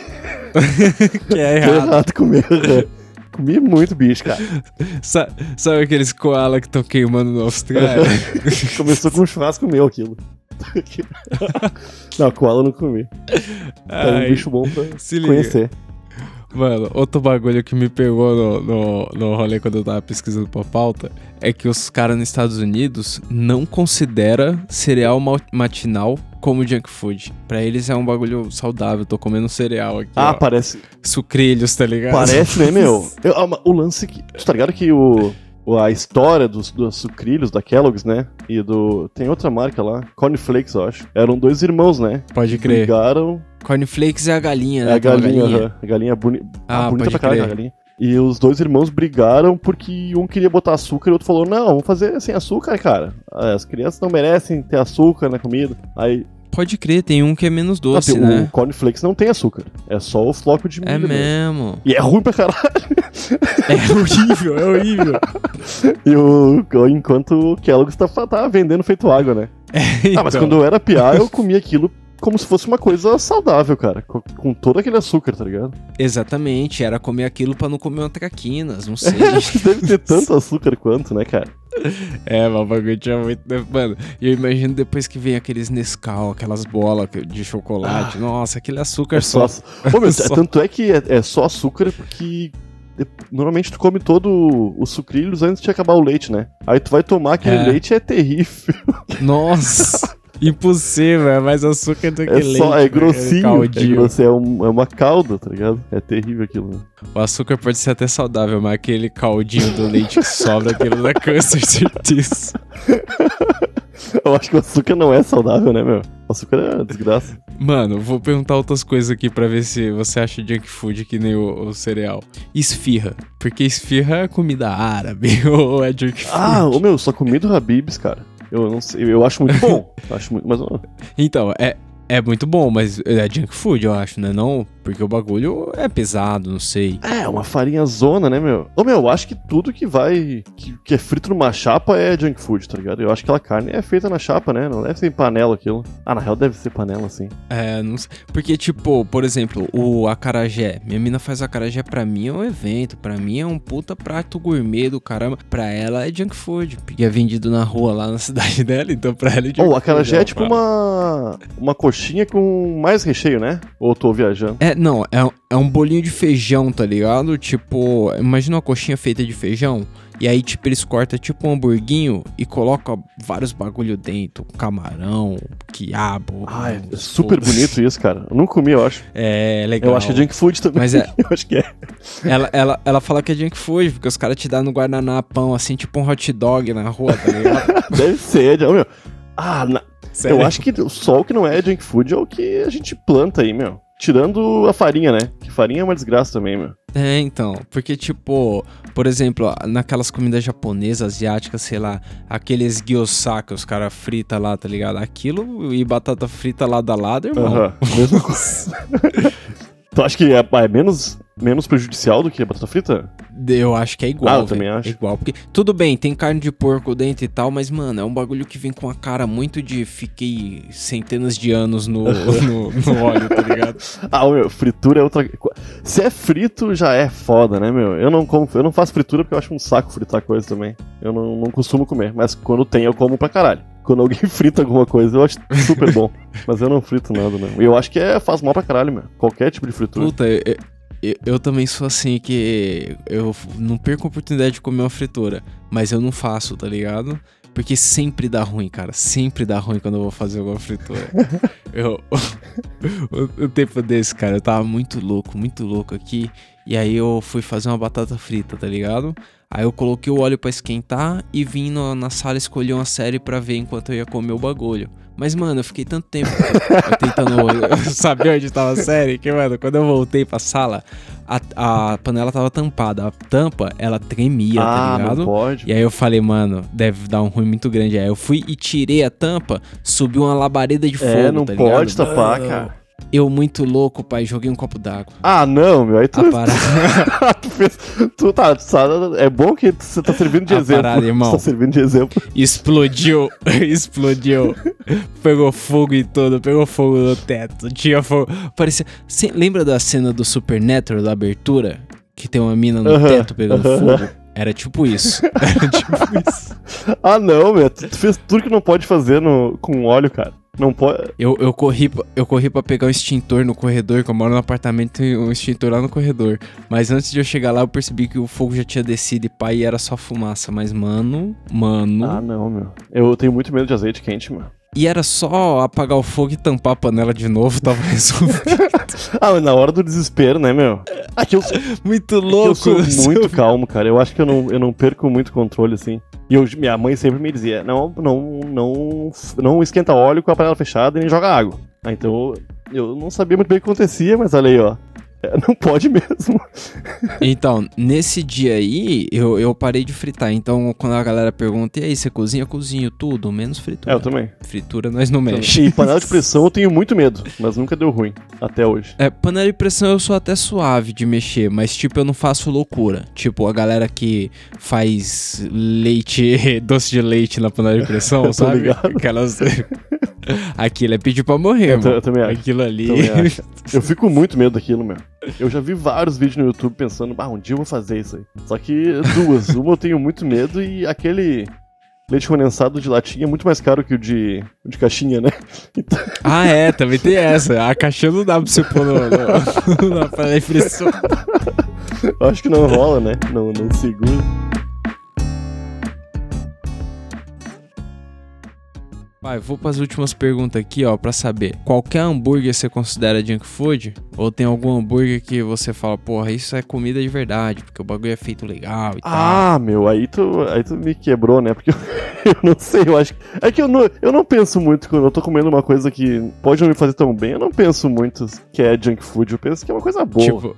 Que é Que é errado. comer. aham. Comi muito bicho, cara. Sa- sabe aqueles koala que estão queimando no Austrália? Começou com um churrasco meu aquilo. não, koala eu não comi. É um bicho bom pra se liga. conhecer. Mano, outro bagulho que me pegou no, no, no rolê quando eu tava pesquisando pra pauta é que os caras nos Estados Unidos não considera cereal ma- matinal como junk food. Pra eles é um bagulho saudável. Tô comendo cereal aqui. Ah, ó. parece, Sucrilhos, tá ligado? Parece, né, meu? Eu- ah, o lance que. Tu tá ligado que o. A história dos, dos sucrilhos da Kellogg's, né? E do. Tem outra marca lá, Cornflakes, eu acho. Eram dois irmãos, né? Pode crer. Brigaram. Cornflakes é a galinha, É né? a Tem uma galinha, aham. A galinha boni... Ah, ah, bonita pra caralho, a galinha. E os dois irmãos brigaram porque um queria botar açúcar e o outro falou: Não, vamos fazer sem açúcar, cara. As crianças não merecem ter açúcar na comida. Aí. Pode crer, tem um que é menos não, doce, tem- né? O cornflakes não tem açúcar. É só o floco de milho. É mesmo. mesmo. E é ruim pra caralho. É horrível, é horrível. E o, enquanto o Kellogg's tá, tá vendendo feito água, né? Ah, mas Então. quando eu era piá, eu comia aquilo como se fosse uma coisa saudável, cara. Com, com todo aquele açúcar, tá ligado? Exatamente, era comer aquilo pra não comer uma traquinas, não sei. Deve ter tanto açúcar quanto, né, cara? é, mas o bagulho tinha muito. Mano, e eu imagino depois que vem aqueles Nescau, aquelas bolas de chocolate. Nossa, aquele açúcar É só. só. Ô, meu, Só. Tanto é que é, é só açúcar porque. de- Normalmente tu come todo os sucrilhos antes de acabar o leite, né? Aí tu vai tomar aquele É. leite é terrível. Nossa! Impossível, é mais açúcar do que É leite. só, é né? grossinho. É, Caldinho. grossinho, é, um- é uma calda, tá ligado? É terrível aquilo. Né? O açúcar pode ser até saudável, mas aquele caldinho do leite que sobra, aquilo dá câncer, certeza. Eu acho que o açúcar não é saudável, né, meu? O açúcar é desgraça. Mano, vou perguntar outras coisas aqui pra ver se você acha junk food que nem o, o cereal. Esfirra. Porque esfirra é comida árabe ou é junk food. Ah, ô meu, só comi do Habibs, cara. Eu não sei, eu acho muito bom. acho muito, mas Então, é, é muito bom, mas é junk food, eu acho, né? Não Porque o bagulho é pesado, não sei. É, uma farinha zona, né, meu? Ô, meu, eu acho que tudo que vai. Que, que é frito numa chapa é junk food, tá ligado? Eu acho que aquela carne é feita na chapa, né? Não deve ser em panela aquilo. Ah, na real deve ser panela, sim. É, não sei. Porque, tipo, por exemplo, o acarajé. Minha mina faz acarajé pra mim é um evento. Pra mim é um puta prato gourmet do caramba. Pra ela é junk food. Porque é vendido na rua lá na cidade dela, então pra ela é junk Ô, food. o acarajé é ela tipo uma. Uma coxinha com mais recheio, né? Ou eu tô viajando? É, não, é, é um bolinho de feijão, tá ligado? Tipo, imagina uma coxinha feita de feijão. E aí, tipo, eles cortam tipo um hamburguinho e colocam vários bagulho dentro. Camarão, quiabo. Ah, é super bonito isso, cara. Eu não comi, eu acho. É, legal. Eu acho que é junk food também. Mas é- eu acho que é. Ela, ela, ela fala que é junk food, porque os caras te dão no guardanapão, assim, tipo um hot dog na rua, tá ligado? Deve ser. Ô, meu. Ah, na- Sério. eu acho que só o que não é junk food é o que a gente planta aí, meu. Tirando a farinha, né? Que farinha é uma desgraça também, meu. É, então, porque tipo, por exemplo, naquelas comidas japonesas, asiáticas, sei lá, aqueles gyoza que os caras fritam lá, tá ligado? Aquilo e batata frita lado a lado, irmão. Aham. Mesma coisa. tu acha que é, é menos, menos prejudicial do que a batata frita? Eu acho que é igual. Ah, eu também acho. É igual, porque tudo bem, tem carne de porco dentro e tal, mas mano, é um bagulho que vem com a cara muito de fiquei centenas de anos no, no, no óleo, tá ligado? Ah, meu, fritura é outra Se é frito, já é foda, né, meu? Eu não como, eu não faço fritura porque eu acho um saco fritar coisa também. Eu não, não costumo comer, mas quando tem eu como pra caralho. Quando alguém frita alguma coisa, eu acho super bom. mas eu não frito nada, não. E eu acho que é, faz mal pra caralho, meu. Qualquer tipo de fritura. Puta, eu, eu, eu também sou assim que eu não perco a oportunidade de comer uma fritura, mas eu não faço, tá ligado? Porque sempre dá ruim, cara. Sempre dá ruim quando eu vou fazer alguma fritura. eu, o, o tempo desse, cara, eu tava muito louco, muito louco aqui. E aí eu fui fazer uma batata frita, tá ligado? Aí eu coloquei o óleo pra esquentar e vim no- na sala escolher uma série pra ver enquanto eu ia comer o bagulho. Mas, mano, eu fiquei tanto tempo tentando saber onde tava a série que, mano, quando eu voltei pra sala, a, a panela tava tampada. A tampa, ela tremia, tá ah, ligado? não pode. E aí eu falei, mano, deve dar um ruim muito grande. Aí eu fui e tirei a tampa, subiu uma labareda de fogo, É, não tá pode ligado? tapar, Mano, cara. Eu muito louco, pai, joguei um copo d'água. Ah, não, meu. Aí tu, A parada, tu fez. Tu tá, tu sabe, é bom que você tá servindo de A exemplo. parada, irmão. Você tá servindo de exemplo. explodiu, explodiu. Pegou fogo e tudo, pegou fogo no teto, tinha fogo. Parecia. Cê lembra da cena do Supernatural, da abertura? Que tem uma mina no Aham, teto pegando aham. fogo? Era tipo isso. Era tipo isso. Ah, não, meu. Tu fez tudo que não pode fazer no, com óleo, cara. Não pode. Eu, eu, corri, pra- eu corri pra pegar o extintor no corredor, que eu moro no apartamento e um extintor lá no corredor. Mas antes de eu chegar lá, eu percebi que o fogo já tinha descido e e era só fumaça. Mas, mano, mano. Ah, não, meu. Eu tenho muito medo de azeite quente, meu. E era só apagar o fogo e tampar a panela de novo, tava resolvido. Ah, mas na hora do desespero, né, meu? Aqui eu, sou- Muito aqui eu louco. sou muito calmo, cara. Eu acho que eu não, eu não perco muito controle, assim. E eu- minha mãe sempre me dizia: não, não, não, não esquenta óleo com a panela fechada e nem joga água. Ah, então eu não sabia muito bem o que acontecia, mas olha aí, ó. É, Não pode mesmo. Então, nesse dia aí, eu, eu parei de fritar. Então, quando a galera pergunta, e aí, você cozinha? Eu cozinho tudo, menos É, fritura. eu também. Fritura nós não mexe. E panela de pressão eu tenho muito medo, mas nunca deu ruim. Até hoje. É, panela de pressão eu sou até suave de mexer, mas tipo, eu não faço loucura. Tipo, a galera que faz leite, doce de leite na panela de pressão, sabe? ligado. Aquelas. Aquilo é pedir pra morrer, Eu, mano. eu também acho. Aquilo ali. Acho. Eu fico muito medo daquilo, meu. Eu já vi vários vídeos no YouTube pensando, ah, um dia eu vou fazer isso aí. Só que duas. Uma eu tenho muito medo e aquele leite condensado de latinha é muito mais caro que o de, o de caixinha, né? Então, ah, é, também tem essa. A caixinha não dá pra você pôr no, no, na panela de pressão. eu acho que não rola, né? Não, não segura. Vai, vou para as últimas perguntas aqui, ó, pra saber. Qualquer hambúrguer você considera junk food? Ou tem algum hambúrguer que você fala, porra, isso é comida de verdade, porque o bagulho é feito legal e tal? Ah, meu, aí tu, aí tu me quebrou, né? Porque eu, eu não sei, eu acho. É que eu não, eu não penso muito quando eu tô comendo uma coisa que pode não me fazer tão bem. Eu não penso muito que é junk food, eu penso que é uma coisa boa. Tipo,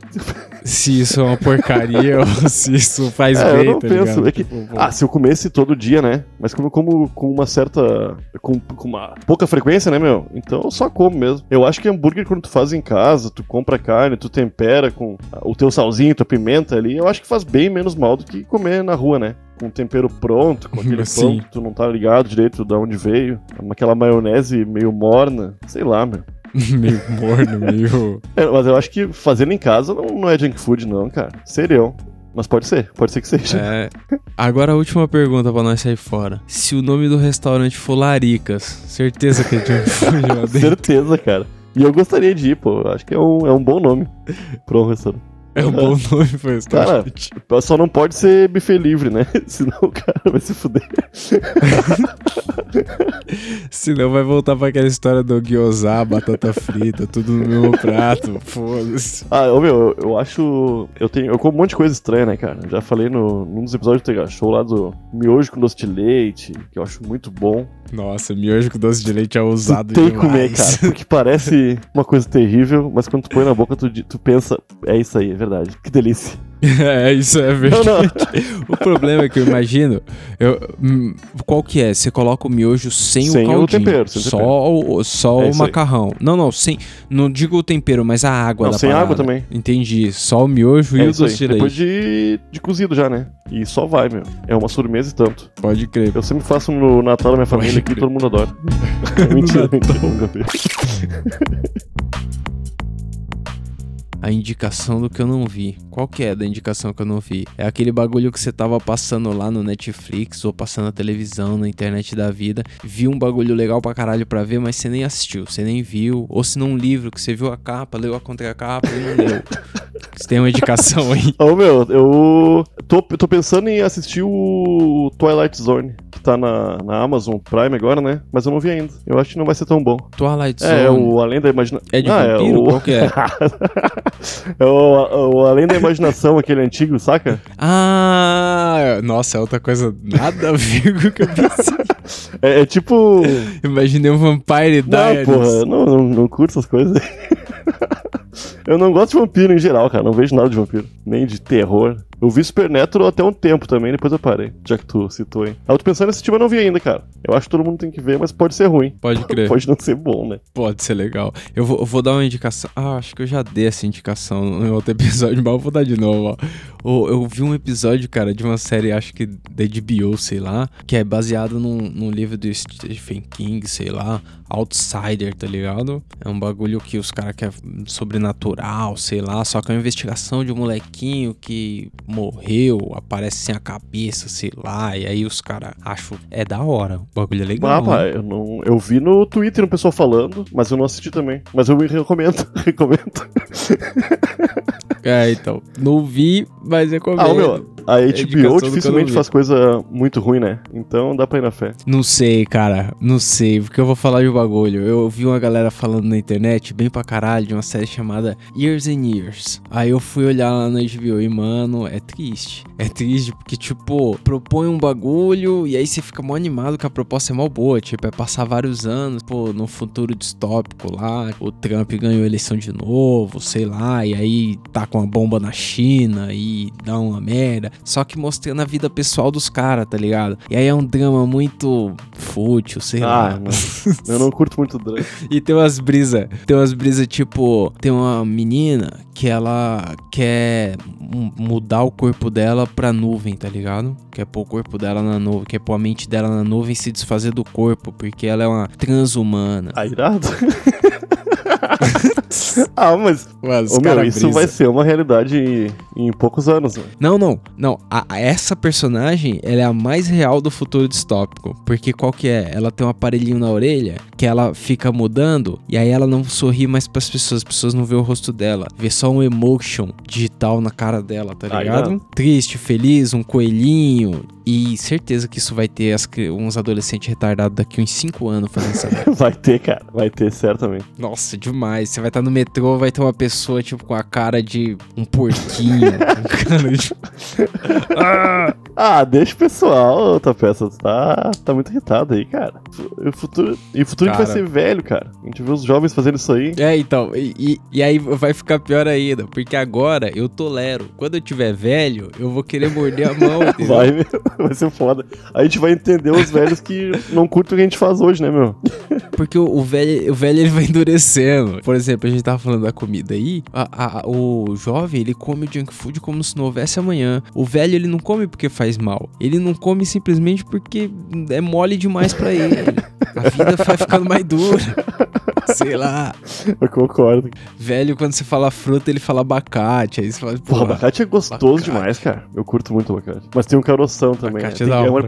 se isso é uma porcaria ou se isso faz É, bem, eu não tá penso. É que, Tipo, ah, se eu comesse todo dia, né? Mas como eu como com uma certa. Com, com uma pouca frequência, né, meu? Então eu só como mesmo. Eu acho que hambúrguer, quando tu faz em casa, tu compra carne, tu tempera com o teu salzinho, tua pimenta ali, eu acho que faz bem menos mal do que comer na rua, né? Com tempero pronto, com aquele pão que tu não tá ligado direito de onde veio. Aquela maionese meio morna. Sei lá, meu. meio morno, meio. É, mas eu acho que fazendo em casa não, não é junk food, não, cara. Serião. Mas pode ser, pode ser que seja. É. Agora a última pergunta pra nós sair fora. Se o nome do restaurante for Laricas, certeza que food lá dentro? Certeza, cara. E eu gostaria de ir, pô. Acho que é um, é um bom nome pra um restaurante. É um bom nome pra Cara, restaurante. só não pode ser buffet livre, né? Senão o cara vai se fuder. Senão vai voltar pra aquela história do gyoza, batata frita, tudo no mesmo prato. Foda-se. Ah, ô, meu, eu, eu acho. Eu tenho. Eu como um monte de coisa estranha, né, cara? Já falei no, num dos episódios do Tega Show lá do miojo com doce de leite, que eu acho muito bom. Nossa, miojo com doce de leite é ousado tem que demais. comer, cara. Porque parece uma coisa terrível, mas quando tu põe na boca, tu, tu pensa, é isso aí, é verdade. Que delícia. é, isso é Não, verdade. não. O problema é que eu imagino. Eu, hum, qual que é? Você coloca o miojo sem, Sem o o caldinho. tempero, sem o só tempero. o, só É o isso aí. macarrão. Não, não, sem. Não digo o tempero, mas a água Não, da sem parada. água também. Entendi. Só o miojo e É o isso aí. doce de Depois de, de cozido já, né? E só vai, meu. É uma sobremesa e tanto. Pode crer. Eu sempre faço no Natal da minha família aqui, crer. todo mundo adora. mentira, mentira, fiz. A indicação do que eu não vi. Qual que é da indicação que eu não vi? É aquele bagulho que você tava passando lá no Netflix ou passando na televisão, na internet da vida. Viu um bagulho legal pra caralho pra ver, mas você nem assistiu, você nem viu. Ou se não um livro que você viu a capa, leu a contracapa e não leu. Você tem uma indicação aí? Ô, meu, eu tô, tô pensando em assistir o Twilight Zone, que tá na, na Amazon Prime agora, né? Mas eu não vi ainda. Eu acho que não vai ser tão bom. Twilight Zone. É, o Além da Imaginação. É de ah, vampiro? É, o... Qual que é? é o, o Além da Imaginação, aquele antigo, saca? Ah, nossa, é outra coisa nada a ver com o que eu pensei. É, é tipo. Imaginei um Vampire Não, Diaries. porra, eu não, não, não curto essas coisas. Eu não gosto de vampiro em geral, cara. Não vejo nada de vampiro. Nem de terror. Eu vi Supernatural até um tempo também, depois eu parei. Já que tu citou, hein. Ah, eu tô pensando nesse tipo, eu não vi ainda, cara. Eu acho que todo mundo tem que ver, mas pode ser ruim. Pode crer. Pode não ser bom, né? Pode ser legal. Eu vou, eu vou dar uma indicação. Ah, acho que eu já dei essa indicação no outro episódio, mas eu vou dar de novo, ó. O- Eu vi um episódio, cara, de uma série, acho que da HBO, sei lá, que é baseado num, num livro do Stephen King, sei lá, Outsider, tá ligado? É um bagulho que os caras querem sobrenatural, sei lá, só que é uma investigação de um molequinho que morreu, aparece sem a cabeça, sei lá, e aí os caras acham. É da hora, o bagulho é legal. Ah, né? pá, eu, não, eu vi no Twitter um pessoal falando, mas eu não assisti também. Mas eu me recomendo, recomendo. É, então. Não vi, mas recomendo. Ah, meu, a HBO eu não dificilmente faz coisa muito ruim, né? Então dá pra ir na fé. Não sei, cara. Não sei, porque eu vou falar de um bagulho. Eu vi uma galera falando na internet, bem pra caralho, de uma série chamada Years and Years. Aí eu fui olhar lá na HBO e, mano, é triste. É triste porque, tipo, propõe um bagulho e aí você fica mó animado que a proposta é mó boa. Tipo, é passar vários anos, pô, num futuro distópico lá. O Trump ganhou a eleição de novo, sei lá. E aí tá com a bomba na China e dá uma merda. Só que mostrando a vida pessoal dos caras, tá ligado? E aí é um drama muito fútil, sei Ah, lá. não. Eu não curto muito drama. E tem umas brisas. Tem umas brisas tipo. Tem uma menina que ela quer mu- mudar o corpo dela pra nuvem, tá ligado? Quer pôr o corpo dela na nuvem. Quer pôr a mente dela na nuvem e se desfazer do corpo. Porque ela é uma transhumana. Ah, irado? ah, mas. Mano, os Ô, meu, isso brisa. vai ser uma realidade em, em poucos anos, né? Não, não, não. A- a- essa personagem, ela é a mais real do futuro distópico. Porque qual que é? Ela tem um aparelhinho na orelha que ela fica mudando e aí ela não sorri mais pras pessoas. As pessoas não vê o rosto dela. Vê só um emotion digital na cara dela, tá Ah, ligado? Triste, feliz, um coelhinho. E certeza que isso vai ter as uns adolescentes retardados daqui uns 5 anos fazendo essa merda. Vai ter, cara. Vai ter, certamente. Nossa, demais. Você vai estar no metrô, vai ter uma pessoa, tipo, com a cara de um porquinho. cara. Ah! Ah, deixa o pessoal, outra peça. Tá, tá muito irritado aí, cara. E o futuro, e o futuro Cara. vai ser velho, cara. A gente vê os jovens fazendo isso aí. É, então, e, e- aí vai ficar pior ainda, porque agora eu tolero. Quando eu tiver velho, eu vou querer morder a mão. Vai, meu. vai ser foda. A gente vai entender os velhos que não curtem o que a gente faz hoje, né, meu? Porque o, o velho, o velho ele vai endurecendo. Por exemplo, a gente tava falando da comida aí. a- a- o jovem, ele come junk food como se não houvesse amanhã. O velho, ele não come porque faz mal. Ele não come simplesmente porque é mole demais pra ele. A vida vai ficando mais dura. Sei lá. Eu concordo. Velho, quando você fala fruta, ele fala abacate. Aí você fala, pô, abacate é gostoso abacate. demais, cara. Eu curto muito abacate. Mas tem um caroção também. abacate né? é Tem- da é uma-.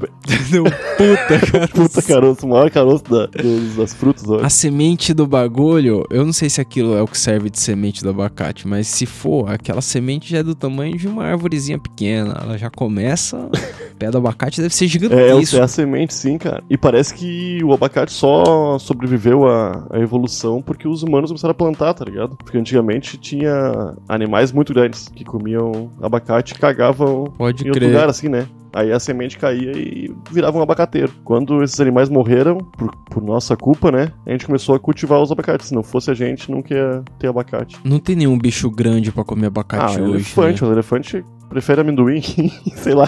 Não, Puta, cara. Puta caroço, o maior caroço da- dos- das frutas. A semente do bagulho, eu não sei se aquilo é o que serve de semente do abacate, mas se for, aquela semente já é do tamanho de uma árvorezinha pequena. Ela já começa. O pé do abacate deve ser É, é, gigantesco. é a semente, sim, cara. E parece que o abacate só sobreviveu à, à evolução porque os humanos começaram a plantar, tá ligado? Porque antigamente tinha animais muito grandes que comiam abacate e cagavam Pode em outro crer. lugar, assim, né? Aí a semente caía e virava um abacateiro. Quando esses animais morreram, por, por nossa culpa, né? A gente começou a cultivar os abacates. Se não fosse a gente, nunca ia ter abacate. Não tem nenhum bicho grande pra comer Ah, abacate hoje. elefante. né? O elefante prefere amendoim sei lá.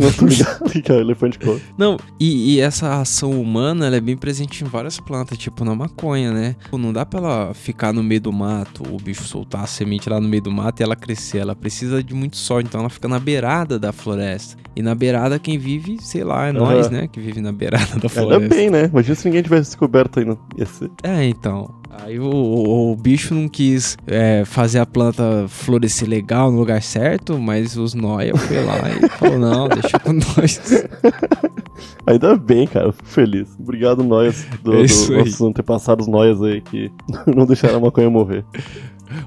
Não tô ligado que é elefante come. Não, e, e essa ação humana, ela é bem presente em várias plantas, tipo na maconha, né? Não dá pra ela ficar no meio do mato, o bicho soltar a semente lá no meio do mato e ela crescer. Ela precisa de muito sol, então ela fica na beirada da floresta. E na beirada quem vive, sei lá, é Aham. nós, né? Que vive na beirada da Ainda floresta. bem, né? Imagina se ninguém tivesse descoberto ainda. Ia ser. É, então. Aí o, o- o bicho não quis é, fazer a planta florescer legal no lugar certo, mas os nóia foi lá e falou, não, deixa com nós. Ainda bem, cara. Fico feliz. Obrigado, nós, do, É do- nossos antepassados nós aí, que não deixaram a maconha morrer.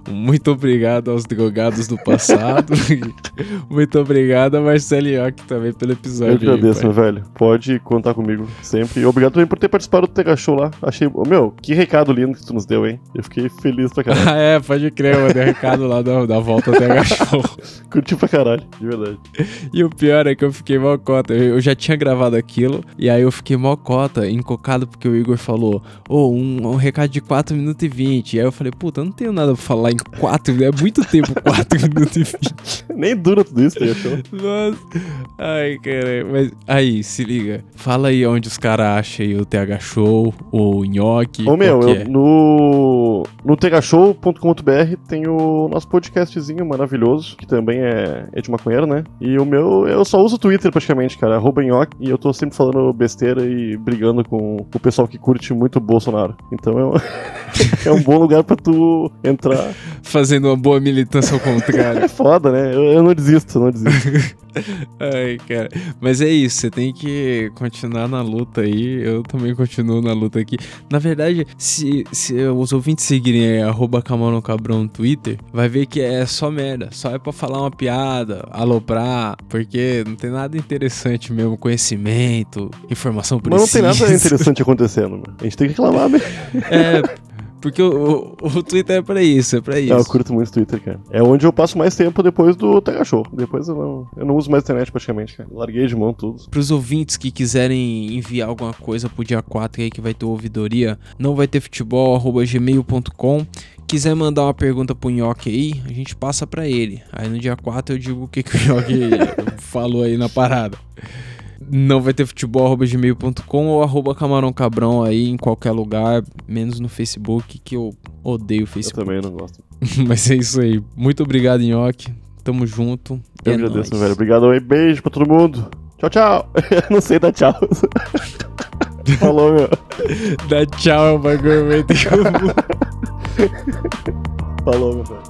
Muito obrigado aos drogados do passado. Muito obrigado a Marcelo Ioc também pelo episódio. Eu agradeço, aí, meu velho. Pode contar comigo sempre. E obrigado também por ter participado do Tega Show lá. Achei. Meu, que recado lindo que tu nos deu, hein? Eu fiquei feliz pra caralho. Ah, é, pode crer, eu mandei um recado lá da, da volta até Show. Curti pra caralho, de verdade. E o pior é que eu fiquei mal cota. Eu eu já tinha gravado aquilo, e aí eu fiquei mal cota, encocado, porque o Igor falou: Ô, um, um recado de 4 minutos e 20. E aí eu falei: Puta, eu não tenho nada pra falar em 4 É muito tempo 4 minutos e 20. Nem dura tudo isso, Tega Show. Nossa. Ai, cara. Mas aí, se liga. Fala aí onde os caras acham o TH Show, o Nhoque. Ô, meu, eu- é? no, no tegashow.com.br tem o nosso podcastzinho maravilhoso, que também é, é de maconheiro, né? E o meu, eu só uso o Twitter praticamente, cara, arroba nhoque, e eu tô sempre falando besteira e brigando com o pessoal que curte muito o Bolsonaro. Então é um, é um bom lugar pra tu entrar. Fazendo uma boa militância ao contrário. É foda, né? Eu, eu não desisto, eu não desisto. Ai, cara. Mas é isso, você tem que continuar na luta aí. Eu também continuo na luta aqui. Na verdade, se, se os ouvintes seguirem aí, arroba Camarão Cabrão no Twitter, vai ver que é só merda. Só é pra falar uma piada, aloprar, porque não tem nada interessante mesmo, conhecimento, informação Mas não tem precisa. nada interessante acontecendo, mano. A gente tem que reclamar, né? É, porque o, o, o Twitter é pra isso, é pra isso. Eu curto muito o Twitter, cara. É onde eu passo mais tempo depois do Tega Show. Depois eu não, eu não uso mais internet praticamente, cara. Larguei de mão tudo. Para os ouvintes que quiserem enviar alguma coisa pro dia 4 aí que vai ter ouvidoria, não vai ter futebol, arroba gmail.com. Quiser mandar uma pergunta pro Nhoque aí, a gente passa pra ele. Aí no dia 4 eu digo o que, que o Nhoque falou aí na parada. Não vai ter futebol, arroba gmail.com ou arroba camarão cabrão aí em qualquer lugar, menos no Facebook, que eu odeio o Eu Facebook. também não gosto. Mas é isso aí. Muito obrigado, Nhoque. Tamo junto. Eu é agradeço, nóis. velho. Obrigado aí. Beijo pra todo mundo. Tchau, tchau. não sei dar tchau. Falou, meu. Dá tchau, é um bagulho comum. Falou, meu velho.